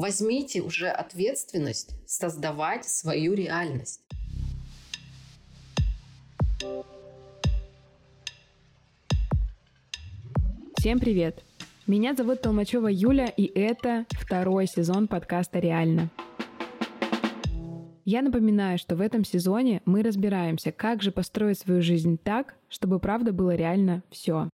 Возьмите уже ответственность создавать свою реальность. Всем привет! Меня зовут Толмачева Юля, и это второй сезон подкаста «Реально». Я напоминаю, что в этом сезоне мы разбираемся, как же построить свою жизнь так, чтобы правда было реально все.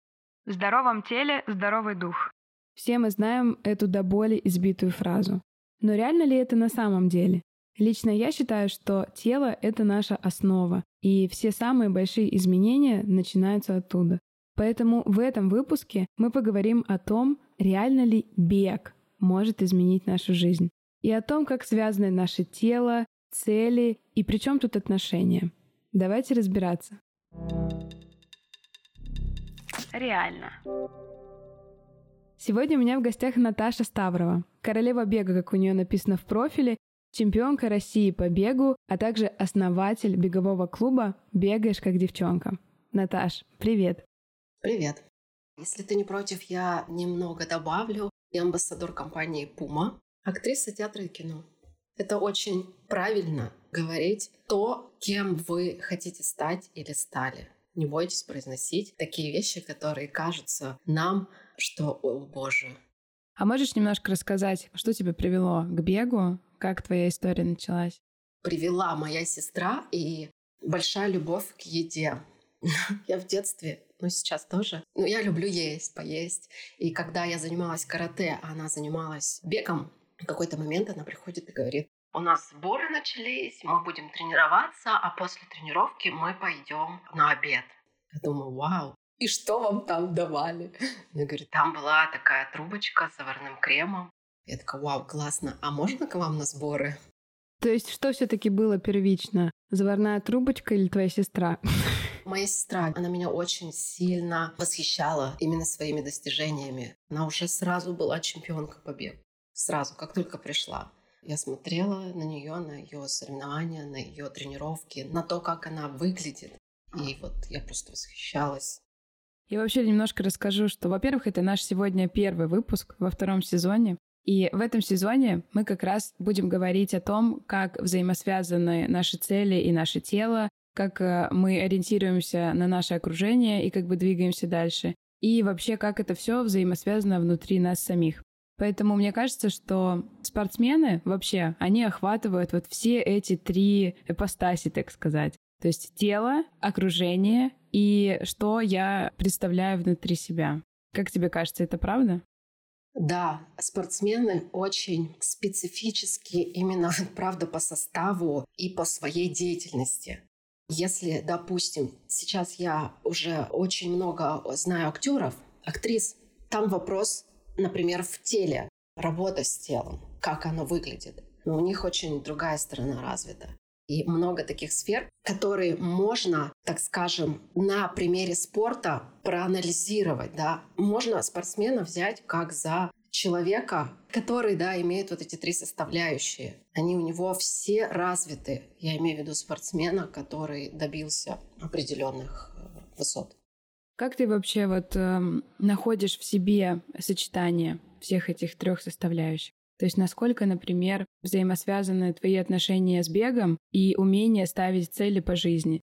В здоровом теле здоровый дух. Все мы знаем эту до боли избитую фразу. Но реально ли это на самом деле? Лично я считаю, что тело — это наша основа, и все самые большие изменения начинаются оттуда. Поэтому в этом выпуске мы поговорим о том, реально ли бег может изменить нашу жизнь, и о том, как связаны наше тело, цели и при чем тут отношения. Давайте разбираться. Реально. Сегодня у меня в гостях Наташа Ставрова, королева бега, как у нее написано в профиле, чемпионка России по бегу, а также основатель бегового клуба «Бегаешь как девчонка». Наташ, привет! Привет! Если ты не против, я немного добавлю. Я амбассадор компании Puma, актриса театра и кино. Это очень правильно говорить то, кем вы хотите стать или стали. Не бойтесь произносить такие вещи, которые кажутся нам, что, о боже. А можешь немножко рассказать, что тебя привело к бегу? Как твоя история началась? Привела моя сестра и большая любовь к еде. Я в детстве, ну сейчас тоже. Ну, я люблю есть, поесть. И когда я занималась карате, а она занималась бегом, в какой-то момент она приходит и говорит, у нас сборы начались, мы будем тренироваться, а после тренировки мы пойдем на обед. Я думаю, вау, и что вам там давали? Я говорю, там была такая трубочка с заварным кремом. Я такая, вау, классно, а можно к вам на сборы? То есть что все-таки было первично? Заварная трубочка или твоя сестра? Моя сестра, она меня очень сильно восхищала именно своими достижениями. Она уже сразу была чемпионка по бегу. Сразу, как только пришла. Я смотрела на нее, на ее соревнования, на ее тренировки, на то, как она выглядит. И вот я просто восхищалась. Я вообще немножко расскажу, что, во-первых, это наш сегодня первый выпуск во втором сезоне. И в этом сезоне мы как раз будем говорить о том, как взаимосвязаны наши цели и наше тело, как э, мы ориентируемся на наше окружение и как бы двигаемся дальше. И вообще, как это все взаимосвязано внутри нас самих. Поэтому мне кажется, что спортсмены вообще, они охватывают вот все эти три эпостаси, так сказать. То есть тело, окружение и что я представляю внутри себя. Как тебе кажется, это правда? Да, спортсмены очень специфически именно, правда, по составу и по своей деятельности. Если, допустим, сейчас я уже очень много знаю актеров, актрис, там вопрос например, в теле, работа с телом, как оно выглядит. Но у них очень другая сторона развита. И много таких сфер, которые можно, так скажем, на примере спорта проанализировать. Да? Можно спортсмена взять как за человека, который, да, имеет вот эти три составляющие. Они у него все развиты. Я имею в виду спортсмена, который добился определенных э, высот. Как ты вообще вот э, находишь в себе сочетание всех этих трех составляющих? То есть насколько, например, взаимосвязаны твои отношения с бегом и умение ставить цели по жизни?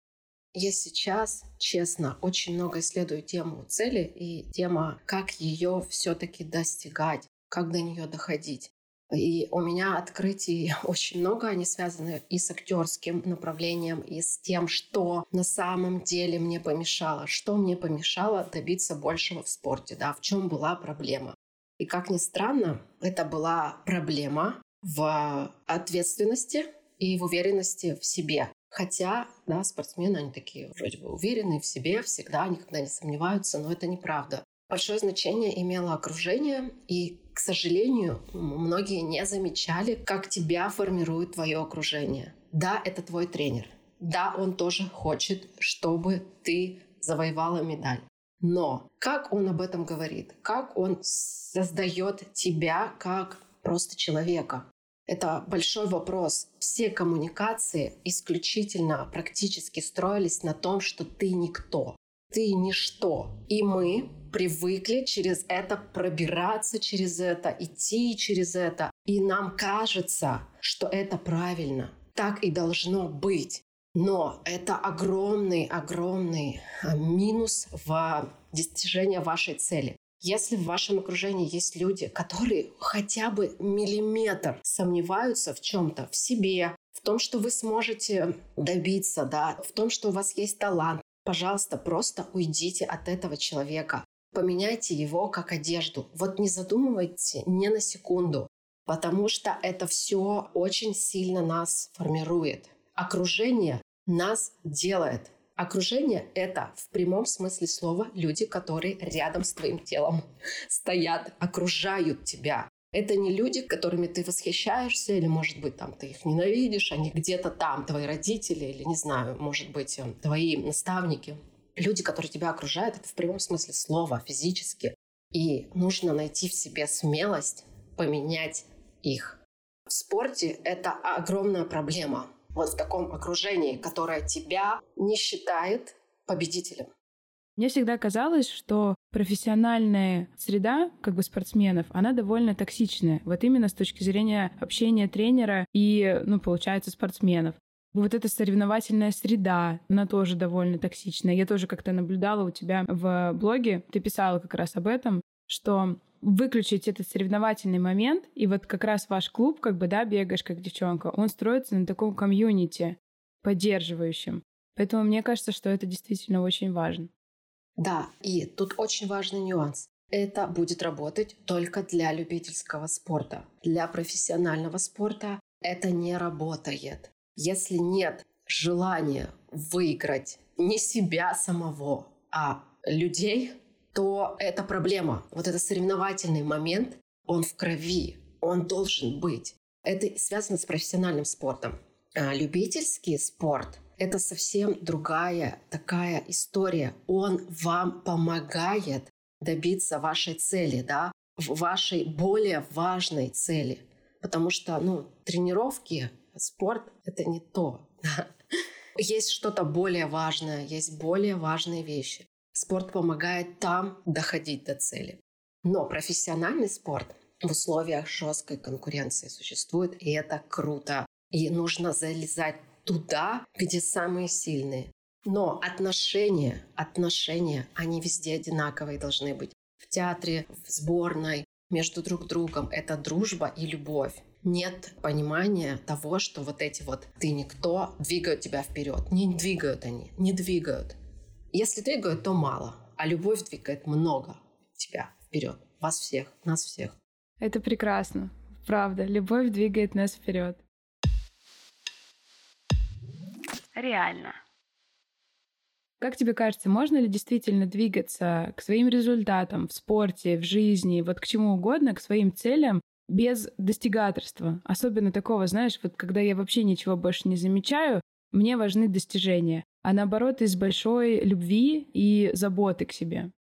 Я сейчас, честно, очень много исследую тему цели и тема, как ее все-таки достигать, как до нее доходить. И у меня открытий очень много, они связаны и с актерским направлением, и с тем, что на самом деле мне помешало, что мне помешало добиться большего в спорте, да, в чем была проблема. И как ни странно, это была проблема в ответственности и в уверенности в себе. Хотя, да, спортсмены, они такие вроде бы уверенные в себе, всегда, никогда не сомневаются, но это неправда. Большое значение имело окружение, и, к сожалению, многие не замечали, как тебя формирует твое окружение. Да, это твой тренер. Да, он тоже хочет, чтобы ты завоевала медаль. Но как он об этом говорит? Как он создает тебя как просто человека? Это большой вопрос. Все коммуникации исключительно практически строились на том, что ты никто. Ты ничто. И мы привыкли через это пробираться через это, идти через это. И нам кажется, что это правильно. Так и должно быть. Но это огромный, огромный а, минус в достижении вашей цели. Если в вашем окружении есть люди, которые хотя бы миллиметр сомневаются в чем-то, в себе, в том, что вы сможете добиться, да, в том, что у вас есть талант, пожалуйста, просто уйдите от этого человека. Поменяйте его как одежду. Вот не задумывайте ни на секунду, потому что это все очень сильно нас формирует. Окружение нас делает. Окружение — это в прямом смысле слова люди, которые рядом с твоим телом стоят, окружают тебя. Это не люди, которыми ты восхищаешься, или, может быть, там ты их ненавидишь, они где-то там, твои родители, или, не знаю, может быть, э, твои наставники. Люди, которые тебя окружают, это в прямом смысле слова, физически. И нужно найти в себе смелость поменять их. В спорте это огромная проблема. Вот в таком окружении, которое тебя не считает победителем. Мне всегда казалось, что профессиональная среда, как бы спортсменов, она довольно токсичная. Вот именно с точки зрения общения тренера и, ну, получается, спортсменов. Вот эта соревновательная среда, она тоже довольно токсичная. Я тоже как-то наблюдала у тебя в блоге, ты писала как раз об этом, что выключить этот соревновательный момент, и вот как раз ваш клуб, как бы, да, бегаешь как девчонка, он строится на таком комьюнити, поддерживающем. Поэтому мне кажется, что это действительно очень важно. Да, и тут очень важный нюанс. Это будет работать только для любительского спорта. Для профессионального спорта это не работает. Если нет желания выиграть не себя самого, а людей, то это проблема. Вот этот соревновательный момент, он в крови, он должен быть. Это связано с профессиональным спортом. А любительский спорт это совсем другая такая история. Он вам помогает добиться вашей цели, да, вашей более важной цели. Потому что, ну, тренировки, спорт — это не то. Есть что-то более важное, есть более важные вещи. Спорт помогает там доходить до цели. Но профессиональный спорт в условиях жесткой конкуренции существует, и это круто. И нужно залезать туда, где самые сильные. Но отношения, отношения, они везде одинаковые должны быть. В театре, в сборной, между друг другом. Это дружба и любовь. Нет понимания того, что вот эти вот «ты никто» двигают тебя вперед. Не двигают они, не двигают. Если двигают, то мало, а любовь двигает много тебя вперед. Вас всех, нас всех. Это прекрасно. Правда, любовь двигает нас вперед. реально. Как тебе кажется, можно ли действительно двигаться к своим результатам в спорте, в жизни, вот к чему угодно, к своим целям без достигаторства? Особенно такого, знаешь, вот когда я вообще ничего больше не замечаю, мне важны достижения, а наоборот из большой любви и заботы к себе.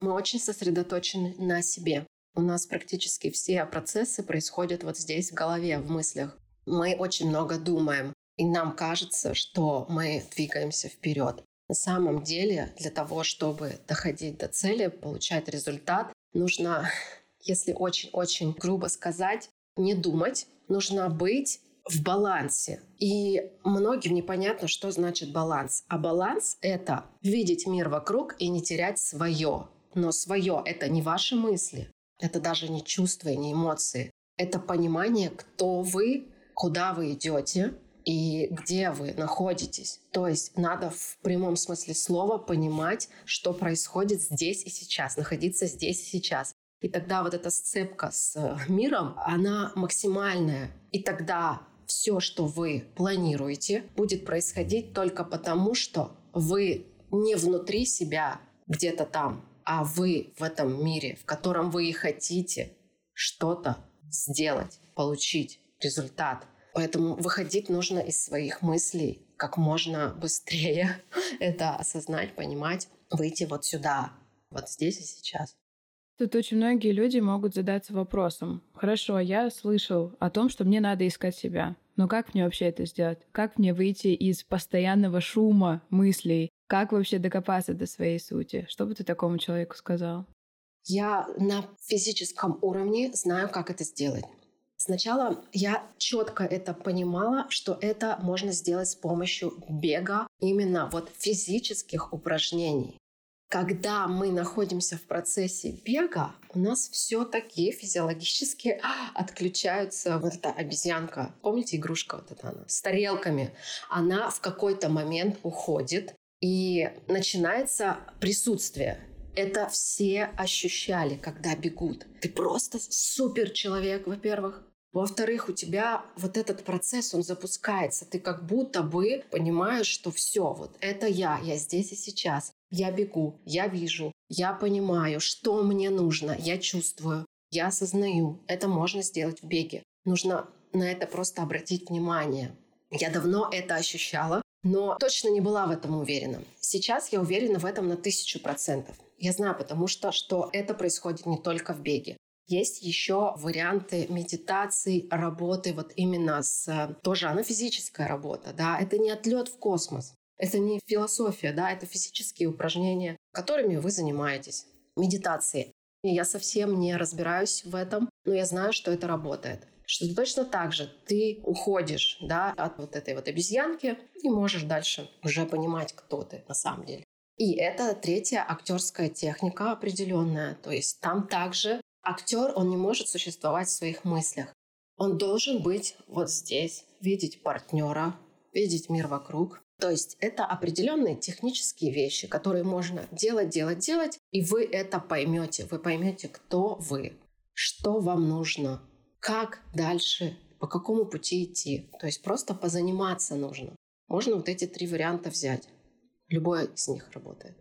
Мы очень сосредоточены на себе. У нас практически все процессы происходят вот здесь, в голове, в мыслях. Мы очень много думаем. И нам кажется, что мы двигаемся вперед. На самом деле, для того, чтобы доходить до цели, получать результат, нужно, если очень-очень грубо сказать, не думать, нужно быть в балансе. И многим непонятно, что значит баланс. А баланс — это видеть мир вокруг и не терять свое. Но свое — это не ваши мысли, это даже не чувства и не эмоции. Это понимание, кто вы, куда вы идете, и где вы находитесь. То есть надо в прямом смысле слова понимать, что происходит здесь и сейчас, находиться здесь и сейчас. И тогда вот эта сцепка с э, миром, она максимальная. И тогда все, что вы планируете, будет происходить только потому, что вы не внутри себя где-то там, а вы в этом мире, в котором вы и хотите что-то сделать, получить результат – Поэтому выходить нужно из своих мыслей как можно быстрее. Это осознать, понимать, выйти вот сюда, вот здесь и сейчас. Тут очень многие люди могут задаться вопросом. Хорошо, я слышал о том, что мне надо искать себя. Но как мне вообще это сделать? Как мне выйти из постоянного шума мыслей? Как вообще докопаться до своей сути? Что бы ты такому человеку сказал? Я на физическом уровне знаю, как это сделать. Сначала я четко это понимала, что это можно сделать с помощью бега, именно вот физических упражнений. Когда мы находимся в процессе бега, у нас все-таки физиологически отключаются вот эта обезьянка. Помните игрушка вот эта она? С тарелками. Она в какой-то момент уходит, и начинается присутствие. Это все ощущали, когда бегут. Ты просто супер человек, во-первых. Во-вторых, у тебя вот этот процесс, он запускается. Ты как будто бы понимаешь, что все, вот это я, я здесь и сейчас. Я бегу, я вижу, я понимаю, что мне нужно, я чувствую, я осознаю. Это можно сделать в беге. Нужно на это просто обратить внимание. Я давно это ощущала, но точно не была в этом уверена. Сейчас я уверена в этом на тысячу процентов. Я знаю, потому что, что это происходит не только в беге. Есть еще варианты медитации, работы вот именно с... Тоже она физическая работа, да, это не отлет в космос. Это не философия, да, это физические упражнения, которыми вы занимаетесь. Медитации. И я совсем не разбираюсь в этом, но я знаю, что это работает. Что точно так же ты уходишь да, от вот этой вот обезьянки и можешь дальше уже понимать, кто ты на самом деле. И это третья актерская техника определенная. То есть там также Актер, он не может существовать в своих мыслях. Он должен быть вот здесь, видеть партнера, видеть мир вокруг. То есть это определенные технические вещи, которые можно делать, делать, делать, и вы это поймете. Вы поймете, кто вы, что вам нужно, как дальше, по какому пути идти. То есть просто позаниматься нужно. Можно вот эти три варианта взять. Любой из них работает.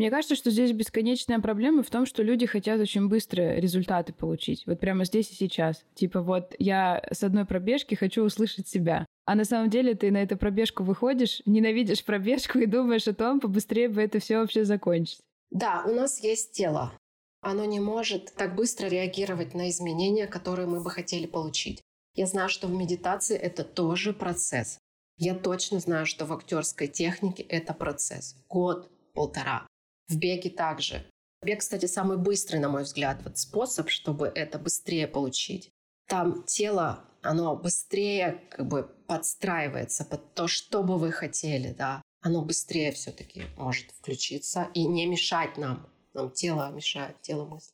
Мне кажется, что здесь бесконечная проблема в том, что люди хотят очень быстро результаты получить. Вот прямо здесь и сейчас. Типа вот я с одной пробежки хочу услышать себя. А на самом деле ты на эту пробежку выходишь, ненавидишь пробежку и думаешь о том, побыстрее бы это все вообще закончить. Да, у нас есть тело. Оно не может так быстро реагировать на изменения, которые мы бы хотели получить. Я знаю, что в медитации это тоже процесс. Я точно знаю, что в актерской технике это процесс. Год, полтора. В беге также. Бег, кстати, самый быстрый, на мой взгляд, вот способ, чтобы это быстрее получить. Там тело, оно быстрее как бы подстраивается под то, что бы вы хотели, да. Оно быстрее все-таки может включиться и не мешать нам. Нам тело мешает, тело мысли.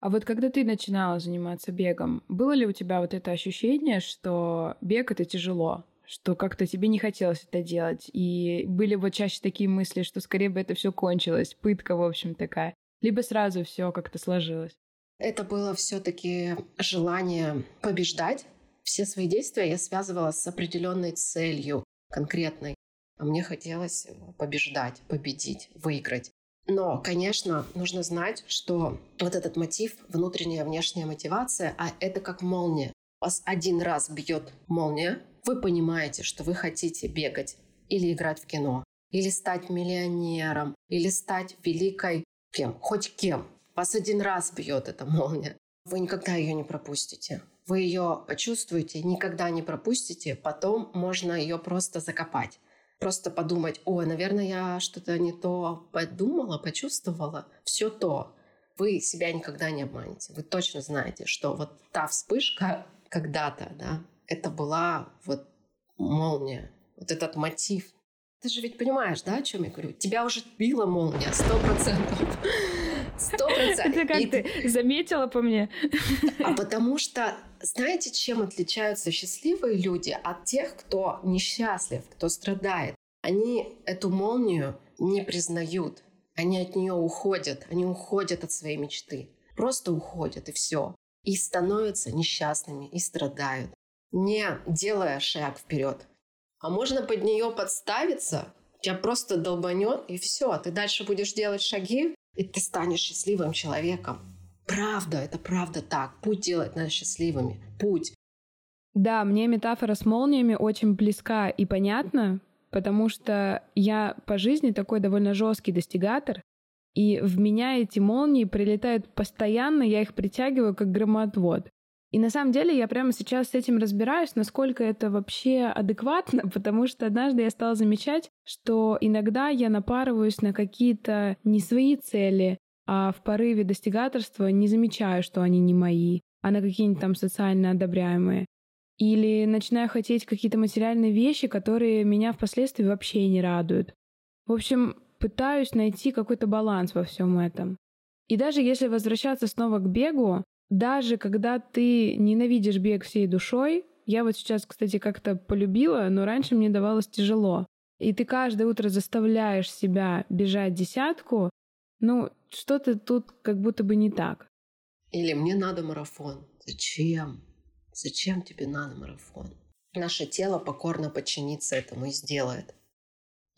А вот когда ты начинала заниматься бегом, было ли у тебя вот это ощущение, что бег это тяжело? Что как-то тебе не хотелось это делать. И были вот чаще такие мысли, что скорее бы это все кончилось, пытка, в общем, такая. Либо сразу все как-то сложилось. Это было все-таки желание побеждать. Все свои действия я связывала с определенной целью конкретной. А мне хотелось побеждать, победить, выиграть. Но, конечно, нужно знать, что вот этот мотив, внутренняя внешняя мотивация, а это как молния. Вас один раз бьет молния, вы понимаете, что вы хотите бегать или играть в кино, или стать миллионером, или стать великой кем, хоть кем. Вас один раз бьет эта молния. Вы никогда ее не пропустите. Вы ее почувствуете, никогда не пропустите, потом можно ее просто закопать. Просто подумать, ой, наверное, я что-то не то подумала, почувствовала. Все то. Вы себя никогда не обманете. Вы точно знаете, что вот та вспышка когда-то, да, это была вот молния, вот этот мотив. Ты же ведь понимаешь, да, о чем я говорю? Тебя уже била молния, сто процентов. Сто процентов. Это как И ты заметила по мне? А потому что, знаете, чем отличаются счастливые люди от тех, кто несчастлив, кто страдает? Они эту молнию не признают. Они от нее уходят. Они уходят от своей мечты. Просто уходят, и все. И становятся несчастными, и страдают не делая шаг вперед. А можно под нее подставиться, тебя просто долбанет, и все. Ты дальше будешь делать шаги, и ты станешь счастливым человеком. Правда, это правда так. Путь делать нас счастливыми. Путь. Да, мне метафора с молниями очень близка и понятна, потому что я по жизни такой довольно жесткий достигатор, и в меня эти молнии прилетают постоянно, я их притягиваю как громоотвод. И на самом деле я прямо сейчас с этим разбираюсь, насколько это вообще адекватно, потому что однажды я стала замечать, что иногда я напарываюсь на какие-то не свои цели, а в порыве достигаторства не замечаю, что они не мои. а на какие-нибудь там социально одобряемые. Или начинаю хотеть какие-то материальные вещи, которые меня впоследствии вообще не радуют. В общем, пытаюсь найти какой-то баланс во всем этом. И даже если возвращаться снова к бегу, даже когда ты ненавидишь бег всей душой, я вот сейчас, кстати, как-то полюбила, но раньше мне давалось тяжело. И ты каждое утро заставляешь себя бежать десятку, ну, что-то тут как будто бы не так. Или мне надо марафон. Зачем? Зачем тебе надо марафон? Наше тело покорно подчинится этому и сделает.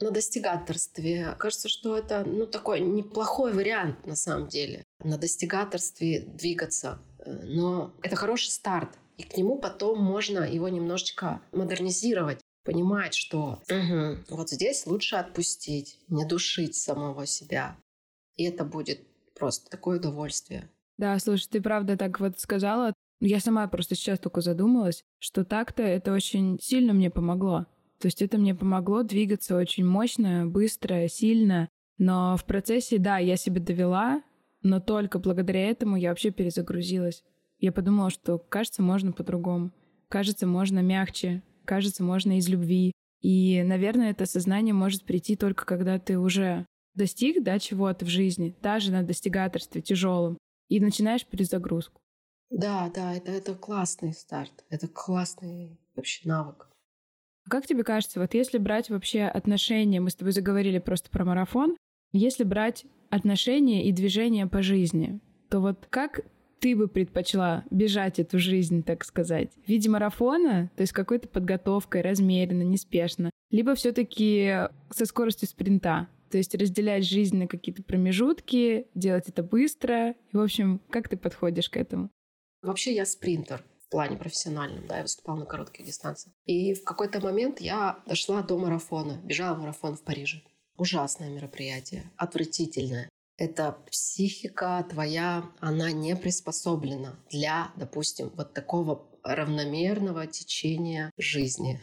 На достигаторстве кажется, что это ну, такой неплохой вариант на самом деле. На достигаторстве двигаться. Но это хороший старт. И к нему потом можно его немножечко модернизировать. Понимать, что угу, вот здесь лучше отпустить, не душить самого себя. И это будет просто такое удовольствие. Да, слушай, ты правда так вот сказала. Я сама просто сейчас только задумалась, что так-то это очень сильно мне помогло. То есть это мне помогло двигаться очень мощно, быстро, сильно. Но в процессе, да, я себя довела, но только благодаря этому я вообще перезагрузилась. Я подумала, что, кажется, можно по-другому. Кажется, можно мягче. Кажется, можно из любви. И, наверное, это сознание может прийти только когда ты уже достиг да, чего-то в жизни, даже на достигаторстве тяжелом, и начинаешь перезагрузку. Да, да, это, это классный старт. Это классный вообще навык. Как тебе кажется, вот если брать вообще отношения, мы с тобой заговорили просто про марафон, если брать отношения и движения по жизни, то вот как ты бы предпочла бежать эту жизнь, так сказать? В виде марафона, то есть какой-то подготовкой, размеренно, неспешно, либо все таки со скоростью спринта, то есть разделять жизнь на какие-то промежутки, делать это быстро. И, в общем, как ты подходишь к этому? Вообще я спринтер плане профессиональном, да, я выступала на коротких дистанциях. И в какой-то момент я дошла до марафона, бежала марафон в Париже. Ужасное мероприятие, отвратительное. Это психика твоя, она не приспособлена для, допустим, вот такого равномерного течения жизни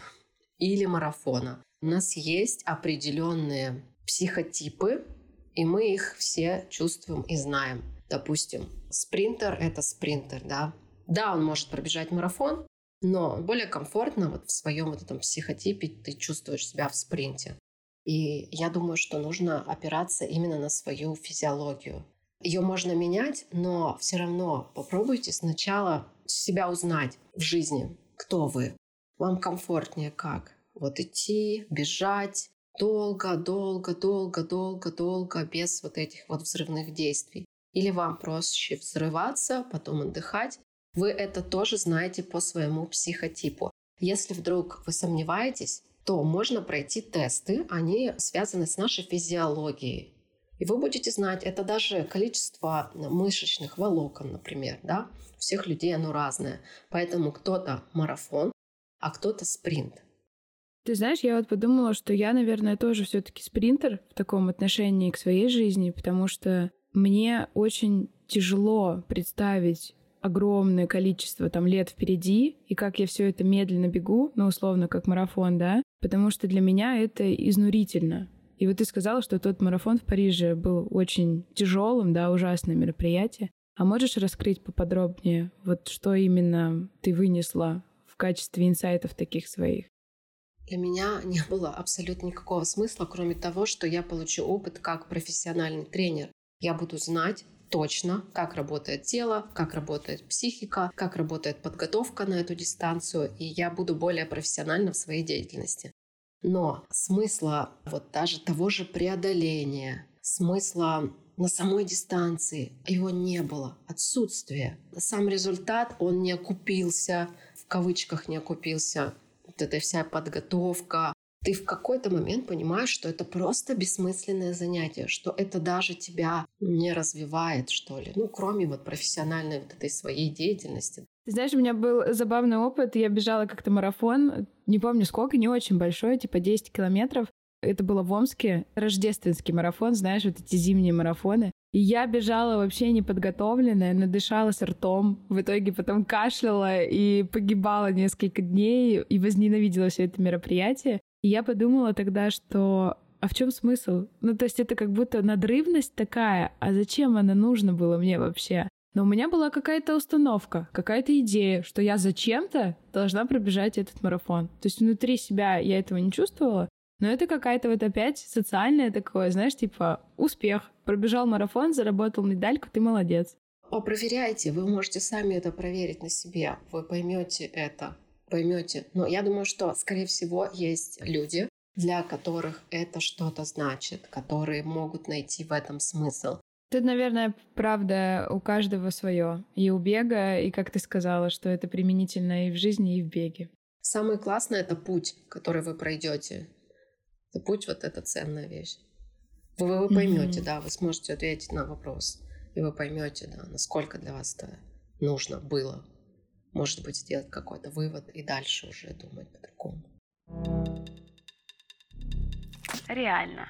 или марафона. У нас есть определенные психотипы, и мы их все чувствуем и знаем. Допустим, спринтер — это спринтер, да. Да, он может пробежать марафон, но более комфортно вот в своем вот этом психотипе ты чувствуешь себя в спринте. И я думаю, что нужно опираться именно на свою физиологию. Ее можно менять, но все равно попробуйте сначала себя узнать в жизни, кто вы. Вам комфортнее как? Вот идти, бежать, долго, долго, долго, долго, долго, без вот этих вот взрывных действий. Или вам проще взрываться, потом отдыхать. Вы это тоже знаете по своему психотипу. Если вдруг вы сомневаетесь, то можно пройти тесты, они связаны с нашей физиологией. И вы будете знать, это даже количество мышечных волокон, например, да, у всех людей оно разное. Поэтому кто-то марафон, а кто-то спринт. Ты знаешь, я вот подумала, что я, наверное, тоже все-таки спринтер в таком отношении к своей жизни, потому что мне очень тяжело представить огромное количество там лет впереди, и как я все это медленно бегу, ну, условно, как марафон, да, потому что для меня это изнурительно. И вот ты сказала, что тот марафон в Париже был очень тяжелым, да, ужасное мероприятие. А можешь раскрыть поподробнее, вот что именно ты вынесла в качестве инсайтов таких своих? Для меня не было абсолютно никакого смысла, кроме того, что я получу опыт как профессиональный тренер. Я буду знать, точно, как работает тело, как работает психика, как работает подготовка на эту дистанцию, и я буду более профессиональна в своей деятельности. Но смысла вот даже того же преодоления, смысла на самой дистанции его не было, отсутствие. Сам результат, он не окупился, в кавычках не окупился, вот эта вся подготовка, ты в какой-то момент понимаешь, что это просто бессмысленное занятие, что это даже тебя не развивает, что ли, ну, кроме вот профессиональной вот этой своей деятельности. Ты знаешь, у меня был забавный опыт. Я бежала как-то марафон, не помню сколько, не очень большой, типа 10 километров. Это было в Омске, рождественский марафон, знаешь, вот эти зимние марафоны. И я бежала вообще неподготовленная, надышалась ртом, в итоге потом кашляла и погибала несколько дней и возненавидела все это мероприятие. Я подумала тогда, что а в чем смысл? Ну, то есть это как будто надрывность такая, а зачем она нужна была мне вообще? Но у меня была какая-то установка, какая-то идея, что я зачем-то должна пробежать этот марафон. То есть внутри себя я этого не чувствовала, но это какая-то вот опять социальное такое, знаешь, типа успех. Пробежал марафон, заработал медальку, ты молодец. Проверяйте, вы можете сами это проверить на себе, вы поймете это, поймете. Но я думаю, что, скорее всего, есть люди, для которых это что-то значит, которые могут найти в этом смысл. Тут, наверное, правда, у каждого свое. И у бега, и как ты сказала, что это применительно и в жизни, и в беге. Самое классное — это путь, который вы пройдете. Это путь — вот это ценная вещь. Вы, вы поймете, mm-hmm. да, вы сможете ответить на вопрос. И вы поймете, да, насколько для вас это нужно было. Может быть, сделать какой-то вывод и дальше уже думать по-другому. Реально.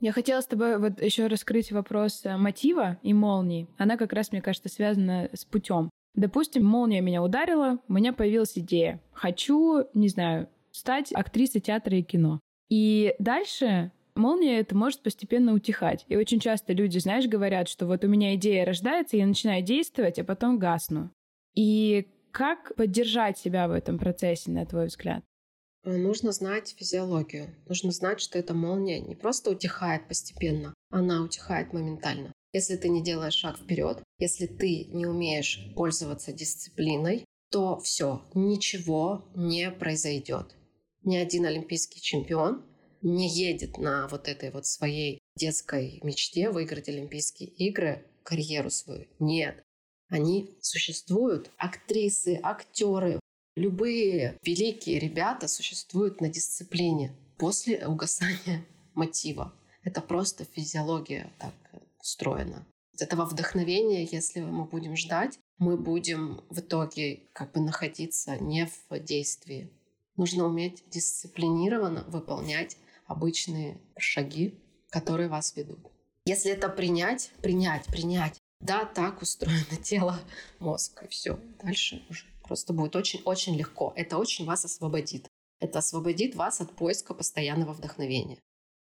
Я хотела с тобой вот еще раскрыть вопрос э, мотива и молнии. Она как раз, мне кажется, связана с путем. Допустим, молния меня ударила, у меня появилась идея. Хочу, не знаю, стать актрисой театра и кино. И дальше молния это может постепенно утихать. И очень часто люди, знаешь, говорят, что вот у меня идея рождается, я начинаю действовать, а потом гасну. И как поддержать себя в этом процессе, на твой взгляд? Э, нужно знать физиологию. Нужно знать, что эта молния не просто утихает постепенно, она утихает моментально. Если ты не делаешь шаг вперед, если ты не умеешь пользоваться дисциплиной, то все, ничего не произойдет. Ни один олимпийский чемпион не едет на вот этой вот своей детской мечте выиграть Олимпийские игры, карьеру свою. Нет. Они существуют. Актрисы, актеры, Любые великие ребята существуют на дисциплине после угасания мотива. Это просто физиология так устроена. Этого вдохновения, если мы будем ждать, мы будем в итоге как бы находиться не в действии. Нужно уметь дисциплинированно выполнять обычные шаги, которые вас ведут. Если это принять, принять, принять, да, так устроено тело, мозг, и все. Дальше уже Просто будет очень-очень легко. Это очень вас освободит. Это освободит вас от поиска постоянного вдохновения.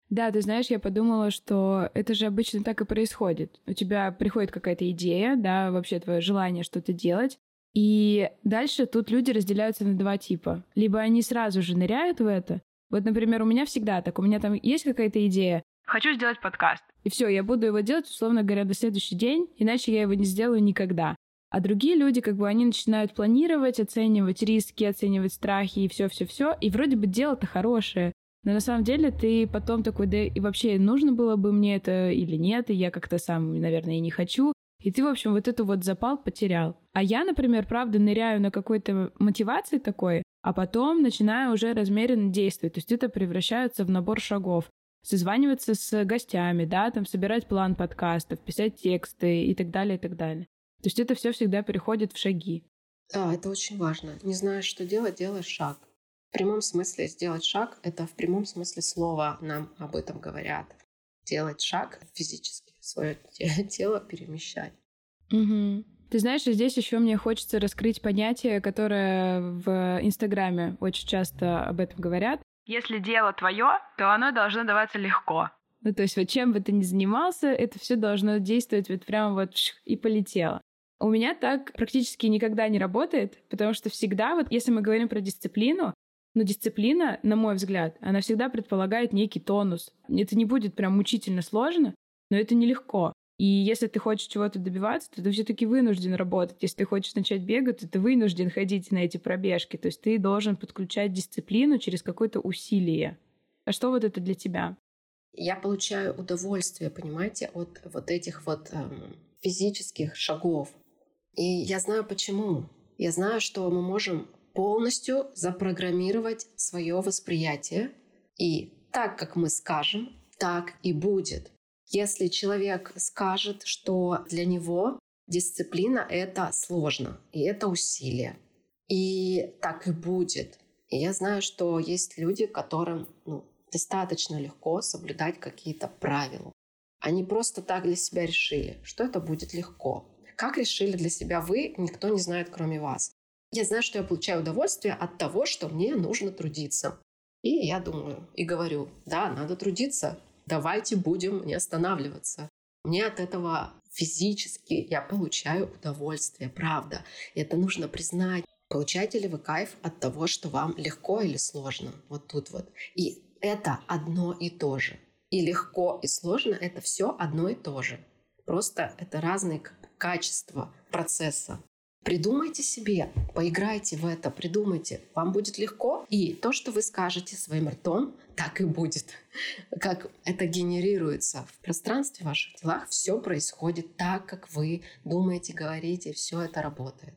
Да, ты знаешь, я подумала, что это же обычно так и происходит. У тебя приходит какая-то идея, да, вообще твое желание что-то делать, и дальше тут люди разделяются на два типа. Либо они сразу же ныряют в это. Вот, например, у меня всегда так. У меня там есть какая-то идея. Хочу сделать подкаст. И все, я буду его делать, условно говоря, до следующий день, иначе я его не сделаю никогда. А другие люди, как бы, они начинают планировать, оценивать риски, оценивать страхи и все-все-все. И вроде бы дело-то хорошее. Но на самом деле ты потом такой, да и вообще нужно было бы мне это или нет, и я как-то сам, наверное, и не хочу. И ты, в общем, вот эту вот запал потерял. А я, например, правда, ныряю на какой-то мотивации такой, а потом начинаю уже размеренно действовать. То есть это превращается в набор шагов. Созваниваться с гостями, да, там собирать план подкастов, писать тексты и так далее, и так далее. То есть это все всегда переходит в шаги. Да, это очень важно. Не знаешь, что делать, делай шаг. В прямом смысле сделать шаг — это в прямом смысле слова нам об этом говорят. Делать шаг физически, свое тело перемещать. Угу. Ты знаешь, здесь еще мне хочется раскрыть понятие, которое в Инстаграме очень часто об этом говорят. Если дело твое, то оно должно даваться легко. Ну, то есть вот чем бы ты ни занимался, это все должно действовать вот прямо вот и полетело. У меня так практически никогда не работает, потому что всегда, вот если мы говорим про дисциплину, но дисциплина, на мой взгляд, она всегда предполагает некий тонус. Это не будет прям мучительно сложно, но это нелегко. И если ты хочешь чего-то добиваться, то ты все-таки вынужден работать. Если ты хочешь начать бегать, то ты вынужден ходить на эти пробежки. То есть ты должен подключать дисциплину через какое-то усилие. А что вот это для тебя? Я получаю удовольствие, понимаете, от вот этих вот эм, физических шагов. И я знаю почему. Я знаю, что мы можем полностью запрограммировать свое восприятие. И так, как мы скажем, так и будет. Если человек скажет, что для него дисциплина — это сложно, и это усилие, и так и будет. И я знаю, что есть люди, которым ну, достаточно легко соблюдать какие-то правила. Они просто так для себя решили, что это будет легко. Как решили для себя вы, никто не знает, кроме вас. Я знаю, что я получаю удовольствие от того, что мне нужно трудиться. И я думаю и говорю, да, надо трудиться, давайте будем не останавливаться. Мне от этого Физически я получаю удовольствие, правда. И это нужно признать. Получаете ли вы кайф от того, что вам легко или сложно? Вот тут вот. И это одно и то же. И легко, и сложно — это все одно и то же. Просто это разные качества процесса. Придумайте себе, поиграйте в это, придумайте. Вам будет легко, и то, что вы скажете своим ртом, так и будет. Как это генерируется в пространстве в ваших телах, все происходит так, как вы думаете, говорите, все это работает.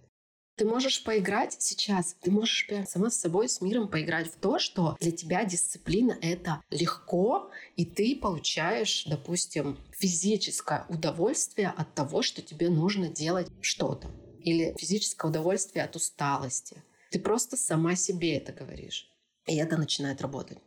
Ты можешь поиграть сейчас, ты можешь прям сама с собой, с миром поиграть в то, что для тебя дисциплина — это легко, и ты получаешь, допустим, физическое удовольствие от того, что тебе нужно делать что-то. Или физическое удовольствие от усталости. Ты просто сама себе это говоришь. И это начинает работать.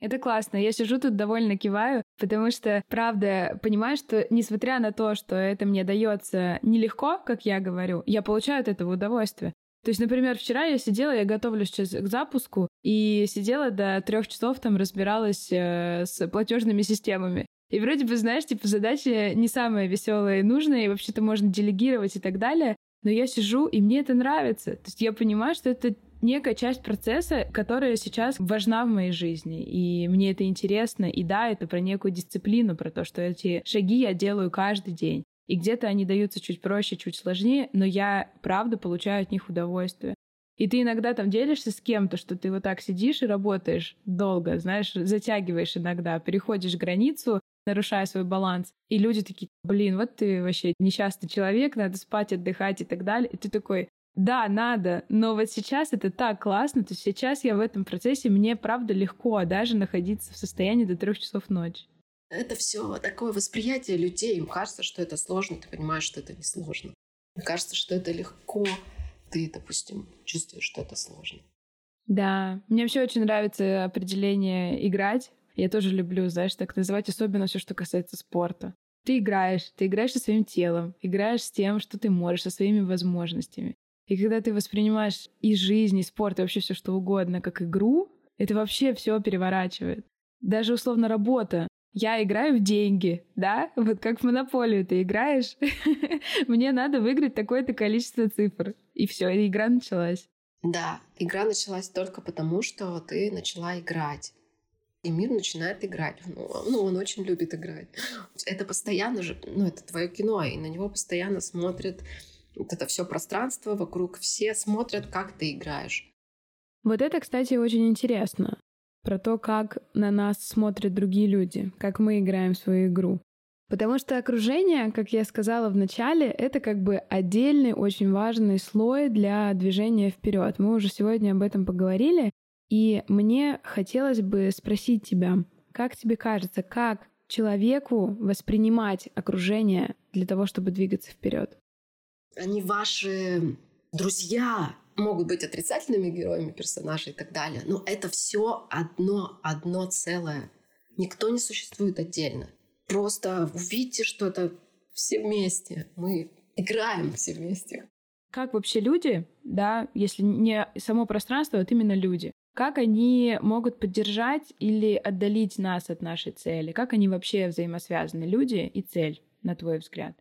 Это классно. Я сижу тут довольно киваю, потому что, правда, понимаю, что несмотря на то, что это мне дается нелегко, как я говорю, я получаю от этого удовольствие. То есть, например, вчера я сидела, я готовлюсь сейчас к запуску, и сидела до трех часов там разбиралась э, с платежными системами. И вроде бы, знаешь, типа задача не самая веселая и нужная, и вообще-то можно делегировать и так далее. Но я сижу, и мне это нравится. То есть я понимаю, что это некая часть процесса, которая сейчас важна в моей жизни. И мне это интересно. И да, это про некую дисциплину, про то, что эти шаги я делаю каждый день. И где-то они даются чуть проще, чуть сложнее, но я, правда, получаю от них удовольствие. И ты иногда там делишься с кем-то, что ты вот так сидишь и работаешь долго, знаешь, затягиваешь иногда, переходишь границу, нарушая свой баланс. И люди такие, блин, вот ты вообще несчастный человек, надо спать, отдыхать и так далее. И ты такой, да, надо, но вот сейчас это так классно, то есть сейчас я в этом процессе, мне правда легко даже находиться в состоянии до трех часов ночи. Это все такое восприятие людей. Им кажется, что это сложно, ты понимаешь, что это не сложно. Им кажется, что это легко. Ты, допустим, чувствуешь, что это сложно. Да, мне вообще очень нравится определение играть. Я тоже люблю, знаешь, так называть, особенно все, что касается спорта. Ты играешь, ты играешь со своим телом, играешь с тем, что ты можешь, со своими возможностями. И когда ты воспринимаешь и жизнь, и спорт, и вообще все что угодно как игру, это вообще все переворачивает. Даже условно работа. Я играю в деньги, да? Вот как в монополию ты играешь. Мне надо выиграть такое-то количество цифр. И все, игра началась. Да, игра началась только потому, что ты начала играть. И мир начинает играть. Ну, ну, он очень любит играть. Это постоянно же, ну, это твое кино, и на него постоянно смотрят вот это все пространство вокруг, все смотрят, как ты играешь. Вот это, кстати, очень интересно. Про то, как на нас смотрят другие люди, как мы играем свою игру. Потому что окружение, как я сказала в начале, это как бы отдельный, очень важный слой для движения вперед. Мы уже сегодня об этом поговорили, и мне хотелось бы спросить тебя, как тебе кажется, как человеку воспринимать окружение для того, чтобы двигаться вперед? они ваши друзья, могут быть отрицательными героями персонажей и так далее. Но это все одно, одно целое. Никто не существует отдельно. Просто увидите, что это все вместе. Мы играем все вместе. Как вообще люди, да, если не само пространство, а вот именно люди, как они могут поддержать или отдалить нас от нашей цели? Как они вообще взаимосвязаны, люди и цель, на твой взгляд?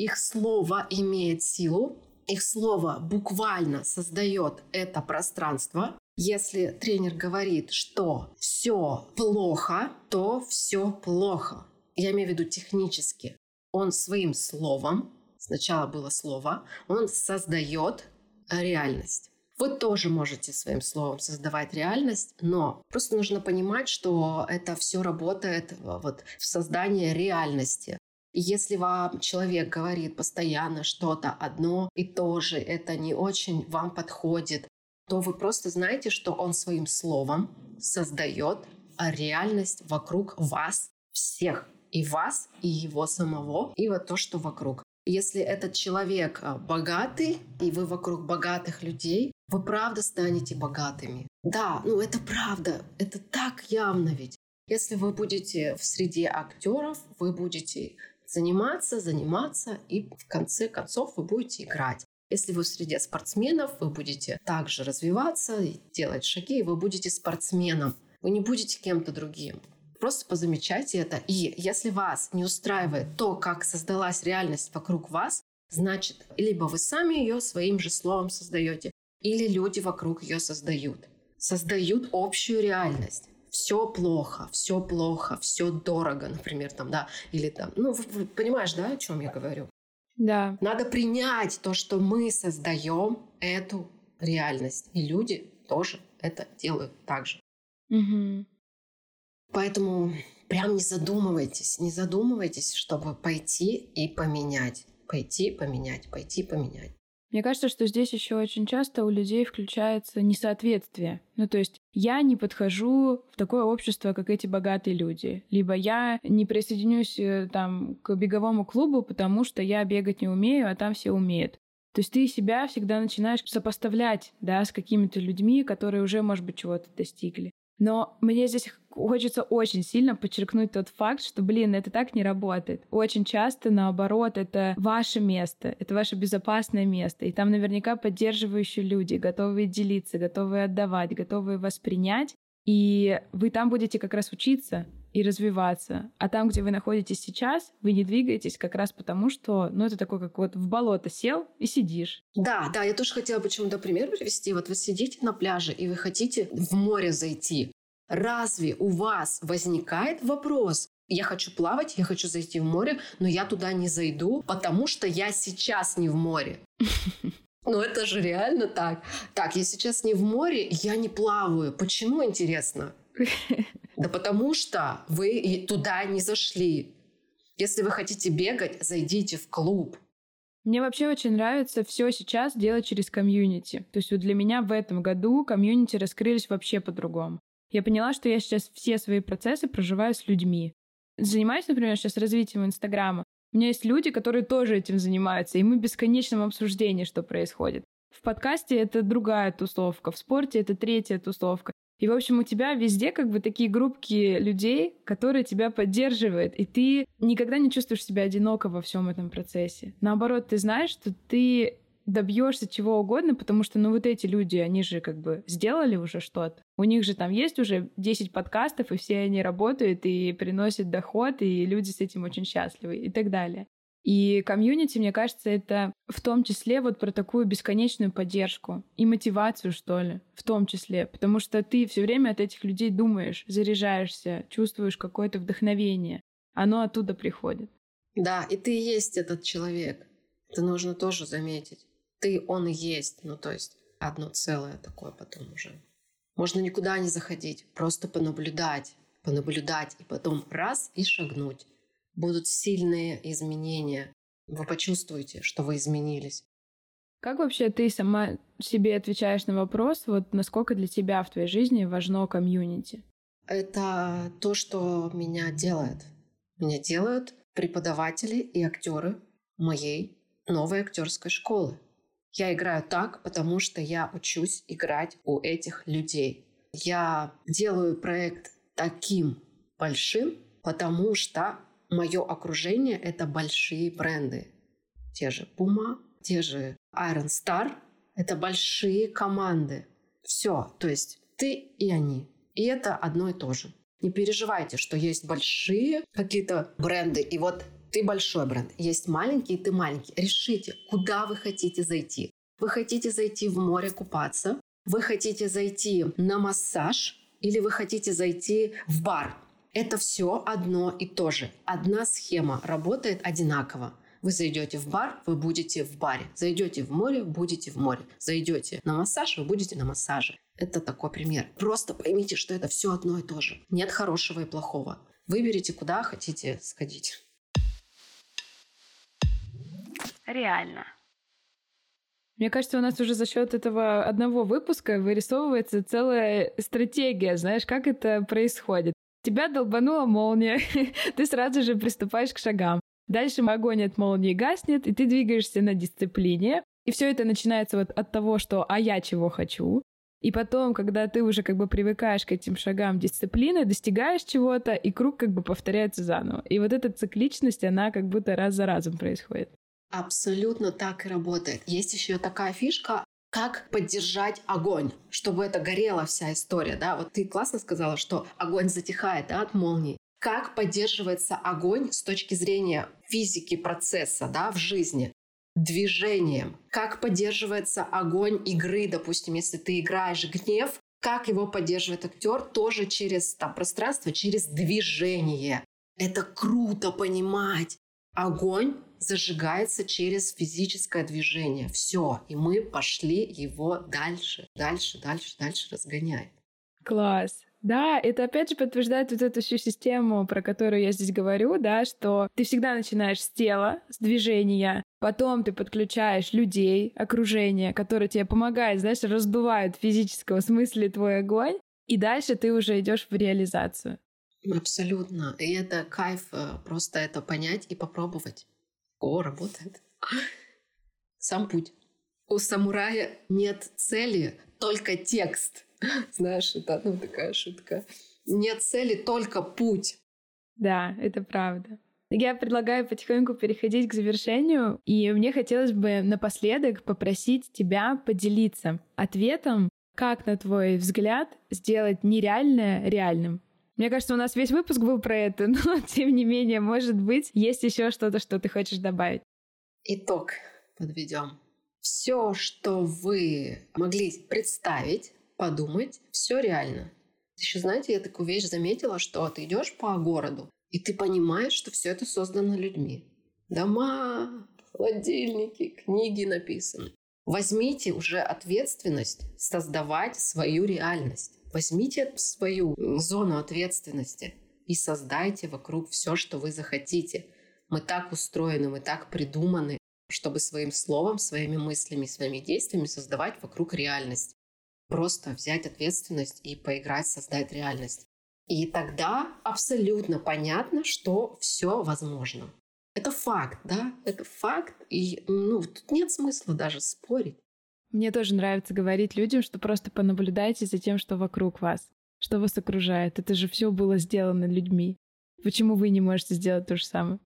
их слово имеет силу, их слово буквально создает это пространство. Если тренер говорит, что все плохо, то все плохо. Я имею в виду технически. Он своим словом, сначала было слово, он создает реальность. Вы тоже можете своим словом создавать реальность, но просто нужно понимать, что это все работает вот в создании реальности. Если вам человек говорит постоянно что-то одно и то же, это не очень вам подходит, то вы просто знаете, что он своим словом создает реальность вокруг вас всех. И вас, и его самого, и вот то, что вокруг. Если этот человек а, богатый, и вы вокруг богатых людей, вы правда станете богатыми. Да, ну это правда, это так явно ведь. Если вы будете в среде актеров, вы будете заниматься, заниматься, и в конце концов вы будете играть. Если вы в среде спортсменов, вы будете также развиваться, делать шаги, и вы будете спортсменом. Вы не будете кем-то другим. Просто позамечайте это. И если вас не устраивает то, как создалась реальность вокруг вас, значит, либо вы сами ее своим же словом создаете, или люди вокруг ее создают. Создают общую реальность. Все плохо, все плохо, все дорого, например, там, да, или там, ну, понимаешь, да, о чем я говорю? Да. Надо принять то, что мы создаем эту реальность, и люди тоже это делают так же. Угу. Поэтому прям не задумывайтесь, не задумывайтесь, чтобы пойти и поменять. Пойти, поменять, пойти, поменять. Мне кажется, что здесь еще очень часто у людей включается несоответствие. Ну, то есть я не подхожу в такое общество, как эти богатые люди. Либо я не присоединюсь э, там к беговому клубу, потому что я бегать не умею, а там все умеют. То есть ты себя всегда начинаешь сопоставлять, да, с какими-то людьми, которые уже, может быть, чего-то достигли. Но мне здесь хочется очень сильно подчеркнуть тот факт, что, блин, это так не работает. Очень часто, наоборот, это ваше место, это ваше безопасное место. И там наверняка поддерживающие люди, готовые делиться, готовые отдавать, готовые воспринять. И вы там будете как раз учиться и развиваться. А там, где вы находитесь сейчас, вы не двигаетесь как раз потому, что, ну, это такой, как вот в болото сел и сидишь. Да, да, я тоже хотела почему-то пример привести. Вот вы сидите на пляже, и вы хотите в море зайти. Разве у вас возникает вопрос, я хочу плавать, я хочу зайти в море, но я туда не зайду, потому что я сейчас не в море. Ну это же реально так. Так, я сейчас не в море, я не плаваю. Почему, интересно? Да потому что вы туда не зашли. Если вы хотите бегать, зайдите в клуб. Мне вообще очень нравится все сейчас делать через комьюнити. То есть вот для меня в этом году комьюнити раскрылись вообще по-другому. Я поняла, что я сейчас все свои процессы проживаю с людьми. Занимаюсь, например, сейчас развитием Инстаграма. У меня есть люди, которые тоже этим занимаются, и мы в бесконечном обсуждении, что происходит. В подкасте это другая тусовка, в спорте это третья тусовка. И, в общем, у тебя везде как бы такие группки людей, которые тебя поддерживают, и ты никогда не чувствуешь себя одиноко во всем этом процессе. Наоборот, ты знаешь, что ты добьешься чего угодно, потому что, ну, вот эти люди, они же как бы сделали уже что-то. У них же там есть уже 10 подкастов, и все они работают и приносят доход, и люди с этим очень счастливы и так далее. И комьюнити, мне кажется, это в том числе вот про такую бесконечную поддержку и мотивацию, что ли, в том числе. Потому что ты все время от этих людей думаешь, заряжаешься, чувствуешь какое-то вдохновение. Оно оттуда приходит. Да, и ты есть этот человек. Это нужно тоже заметить. Ты, он и есть. Ну, то есть одно целое такое потом уже. Можно никуда не заходить, просто понаблюдать, понаблюдать, и потом раз и шагнуть будут сильные изменения. Вы почувствуете, что вы изменились. Как вообще ты сама себе отвечаешь на вопрос, вот насколько для тебя в твоей жизни важно комьюнити? Это то, что меня делает. Меня делают преподаватели и актеры моей новой актерской школы. Я играю так, потому что я учусь играть у этих людей. Я делаю проект таким большим, потому что мое окружение — это большие бренды. Те же Puma, те же Iron Star — это большие команды. Все, то есть ты и они. И это одно и то же. Не переживайте, что есть большие какие-то бренды, и вот ты большой бренд, есть маленький, ты маленький. Решите, куда вы хотите зайти. Вы хотите зайти в море купаться, вы хотите зайти на массаж, или вы хотите зайти в бар. Это все одно и то же. Одна схема работает одинаково. Вы зайдете в бар, вы будете в баре. Зайдете в море, будете в море. Зайдете на массаж, вы будете на массаже. Это такой пример. Просто поймите, что это все одно и то же. Нет хорошего и плохого. Выберите, куда хотите сходить. Реально. Мне кажется, у нас уже за счет этого одного выпуска вырисовывается целая стратегия, знаешь, как это происходит. Тебя долбанула молния, ты сразу же приступаешь к шагам. Дальше огонь от молнии гаснет, и ты двигаешься на дисциплине. И все это начинается вот от того, что «а я чего хочу?». И потом, когда ты уже как бы привыкаешь к этим шагам дисциплины, достигаешь чего-то, и круг как бы повторяется заново. И вот эта цикличность, она как будто раз за разом происходит. Абсолютно так и работает. Есть еще такая фишка как поддержать огонь, чтобы это горела вся история, да? Вот ты классно сказала, что огонь затихает, да, от молнии. Как поддерживается огонь с точки зрения физики процесса, да, в жизни? Движением. Как поддерживается огонь игры, допустим, если ты играешь гнев, как его поддерживает актер, тоже через там, пространство, через движение. Это круто понимать. Огонь зажигается через физическое движение. Все. И мы пошли его дальше, дальше, дальше, дальше разгонять. Класс. Да, это опять же подтверждает вот эту всю систему, про которую я здесь говорю, да, что ты всегда начинаешь с тела, с движения, потом ты подключаешь людей, окружение, которое тебе помогает, знаешь, раздувает в физическом смысле твой огонь, и дальше ты уже идешь в реализацию. Абсолютно. И это кайф э, просто это понять и попробовать. О, работает. Сам путь. У самурая нет цели, только текст. Знаешь, это ну, такая шутка. Нет цели, только путь. Да, это правда. Я предлагаю потихоньку переходить к завершению, и мне хотелось бы напоследок попросить тебя поделиться ответом, как, на твой взгляд, сделать нереальное реальным. Мне кажется, у нас весь выпуск был про это, но тем не менее, может быть, есть еще что-то, что ты хочешь добавить. Итог подведем. Все, что вы могли представить, подумать, все реально. Еще знаете, я такую вещь заметила, что ты идешь по городу, и ты понимаешь, что все это создано людьми. Дома, холодильники, книги написаны. Возьмите уже ответственность создавать свою реальность. Возьмите свою зону ответственности и создайте вокруг все, что вы захотите. Мы так устроены, мы так придуманы, чтобы своим словом, своими мыслями, своими действиями создавать вокруг реальность. Просто взять ответственность и поиграть, создать реальность. И тогда абсолютно понятно, что все возможно. Это факт, да? Это факт. И ну, тут нет смысла даже спорить. Мне тоже нравится говорить людям, что просто понаблюдайте за тем, что вокруг вас, что вас окружает. Это же все было сделано людьми. Почему вы не можете сделать то же самое?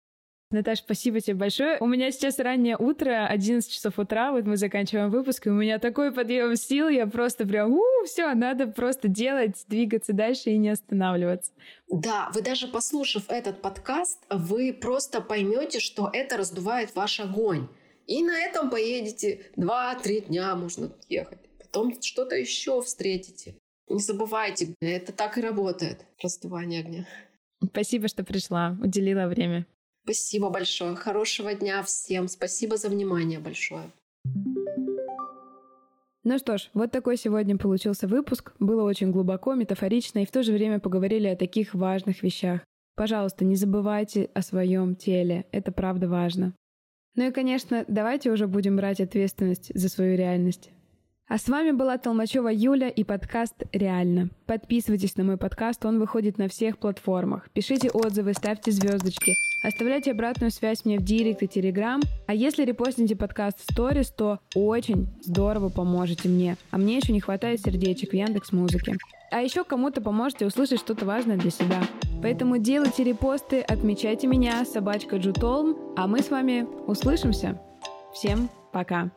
Наташа, спасибо тебе большое. У меня сейчас раннее утро, 11 часов утра, вот мы заканчиваем выпуск, и у меня такой подъем сил, я просто прям, у, все, надо просто делать, двигаться дальше и не останавливаться. Да, вы даже послушав этот подкаст, вы просто поймете, что это раздувает ваш огонь. И на этом поедете 2-3 дня можно ехать. Потом что-то еще встретите. Не забывайте, это так и работает, раздувание огня. Спасибо, что пришла, уделила время. Спасибо большое. Хорошего дня всем. Спасибо за внимание большое. Ну что ж, вот такой сегодня получился выпуск. Было очень глубоко, метафорично и в то же время поговорили о таких важных вещах. Пожалуйста, не забывайте о своем теле. Это правда важно. Ну и, конечно, давайте уже будем брать ответственность за свою реальность. А с вами была Толмачева Юля и подкаст «Реально». Подписывайтесь на мой подкаст, он выходит на всех платформах. Пишите отзывы, ставьте звездочки. Оставляйте обратную связь мне в Директ и Телеграм. А если репостните подкаст в сторис, то очень здорово поможете мне. А мне еще не хватает сердечек в Яндекс Музыке. А еще кому-то поможете услышать что-то важное для себя. Поэтому делайте репосты, отмечайте меня, собачка Джутолм, а мы с вами услышимся. Всем пока.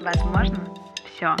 Возможно, все.